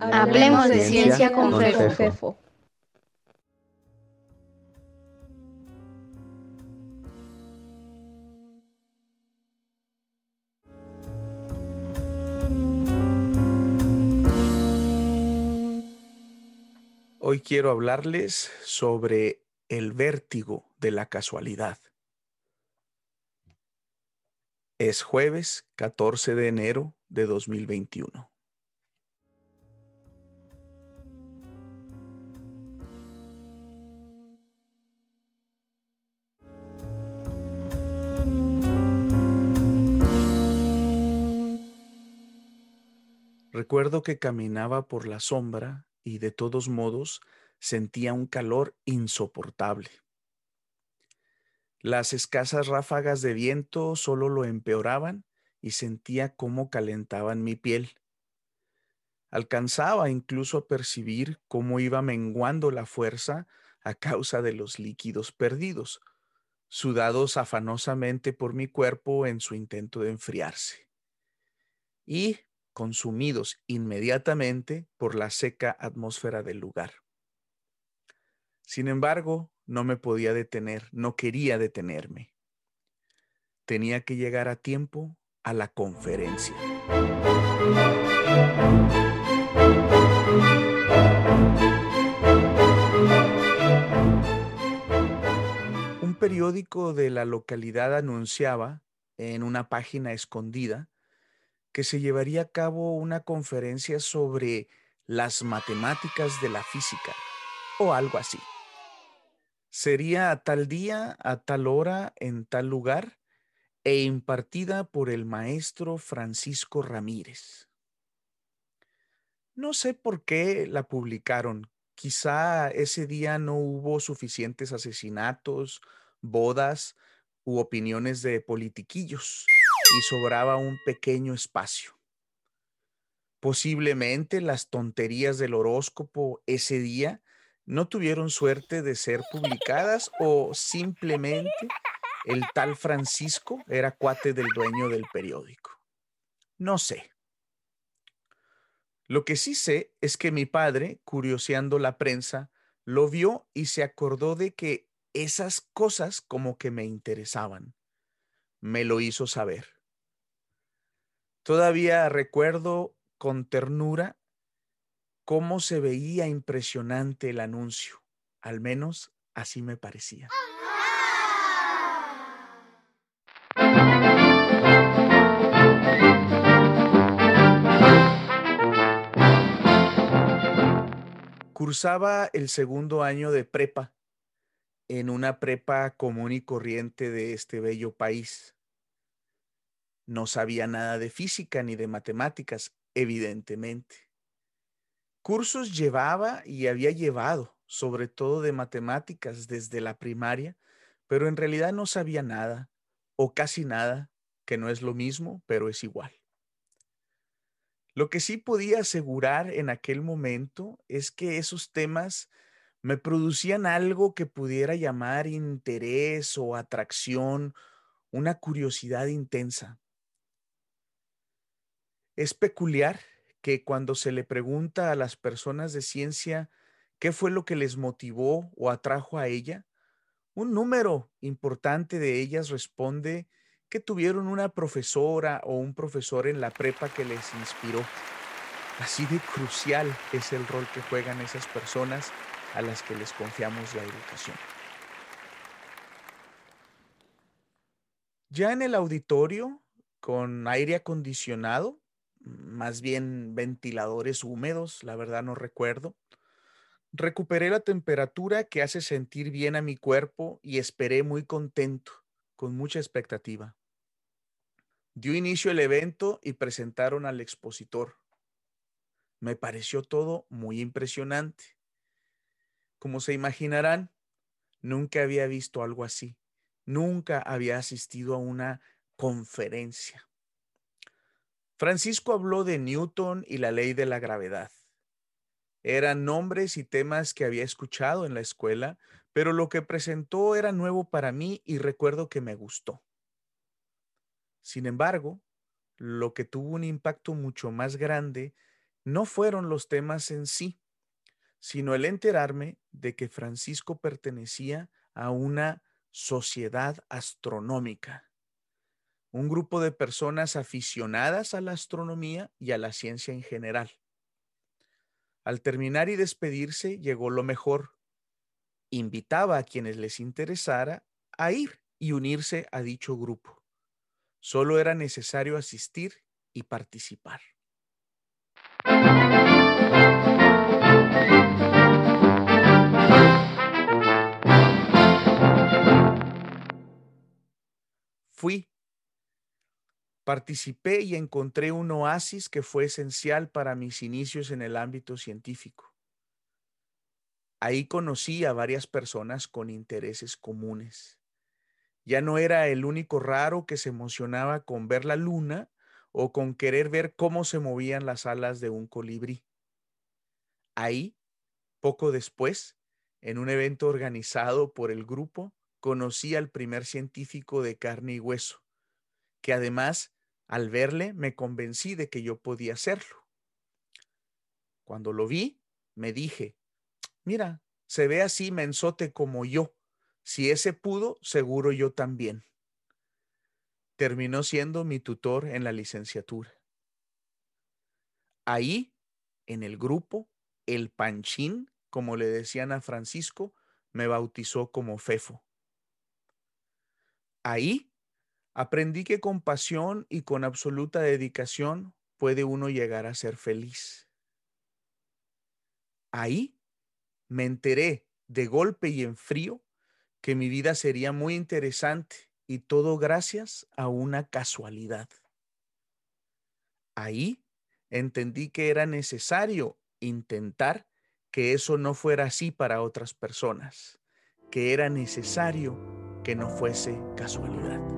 Hablemos de ciencia con Fefo. Hoy quiero hablarles sobre el vértigo de la casualidad. Es jueves 14 de enero de 2021. Recuerdo que caminaba por la sombra y de todos modos sentía un calor insoportable. Las escasas ráfagas de viento solo lo empeoraban y sentía cómo calentaban mi piel. Alcanzaba incluso a percibir cómo iba menguando la fuerza a causa de los líquidos perdidos, sudados afanosamente por mi cuerpo en su intento de enfriarse, y consumidos inmediatamente por la seca atmósfera del lugar. Sin embargo, no me podía detener, no quería detenerme. Tenía que llegar a tiempo a la conferencia. Un periódico de la localidad anunciaba en una página escondida que se llevaría a cabo una conferencia sobre las matemáticas de la física o algo así sería a tal día, a tal hora, en tal lugar, e impartida por el maestro Francisco Ramírez. No sé por qué la publicaron. Quizá ese día no hubo suficientes asesinatos, bodas u opiniones de politiquillos y sobraba un pequeño espacio. Posiblemente las tonterías del horóscopo ese día no tuvieron suerte de ser publicadas o simplemente el tal Francisco era cuate del dueño del periódico. No sé. Lo que sí sé es que mi padre, curioseando la prensa, lo vio y se acordó de que esas cosas como que me interesaban. Me lo hizo saber. Todavía recuerdo con ternura cómo se veía impresionante el anuncio. Al menos así me parecía. Cursaba el segundo año de prepa en una prepa común y corriente de este bello país. No sabía nada de física ni de matemáticas, evidentemente cursos llevaba y había llevado, sobre todo de matemáticas desde la primaria, pero en realidad no sabía nada o casi nada, que no es lo mismo, pero es igual. Lo que sí podía asegurar en aquel momento es que esos temas me producían algo que pudiera llamar interés o atracción, una curiosidad intensa. Es peculiar que cuando se le pregunta a las personas de ciencia qué fue lo que les motivó o atrajo a ella, un número importante de ellas responde que tuvieron una profesora o un profesor en la prepa que les inspiró. Así de crucial es el rol que juegan esas personas a las que les confiamos la educación. Ya en el auditorio, con aire acondicionado, más bien ventiladores húmedos, la verdad no recuerdo. Recuperé la temperatura que hace sentir bien a mi cuerpo y esperé muy contento, con mucha expectativa. Dio inicio el evento y presentaron al expositor. Me pareció todo muy impresionante. Como se imaginarán, nunca había visto algo así. Nunca había asistido a una conferencia. Francisco habló de Newton y la ley de la gravedad. Eran nombres y temas que había escuchado en la escuela, pero lo que presentó era nuevo para mí y recuerdo que me gustó. Sin embargo, lo que tuvo un impacto mucho más grande no fueron los temas en sí, sino el enterarme de que Francisco pertenecía a una sociedad astronómica, un grupo de personas aficionadas a la astronomía y a la ciencia en general. Al terminar y despedirse llegó lo mejor. Invitaba a quienes les interesara a ir y unirse a dicho grupo. Solo era necesario asistir y participar. Fui, participé y encontré un oasis que fue esencial para mis inicios en el ámbito científico. Ahí conocí a varias personas con intereses comunes. Ya no era el único raro que se emocionaba con ver la luna o con querer ver cómo se movían las alas de un colibrí. Ahí, poco después, en un evento organizado por el grupo, conocí al primer científico de carne y hueso, que además, al verle, me convencí de que yo podía hacerlo. Cuando lo vi, me dije, mira, se ve así mensote como yo. Si ese pudo, seguro yo también. Terminó siendo mi tutor en la licenciatura. Ahí, en el grupo, el Panchín, como le decían a Francisco, me bautizó como Fefo. Ahí aprendí que con pasión y con absoluta dedicación puede uno llegar a ser feliz. Ahí me enteré de golpe y en frío que mi vida sería muy interesante y todo gracias a una casualidad. Ahí entendí que era necesario intentar que eso no fuera así para otras personas, que era necesario que no fuese casualidad.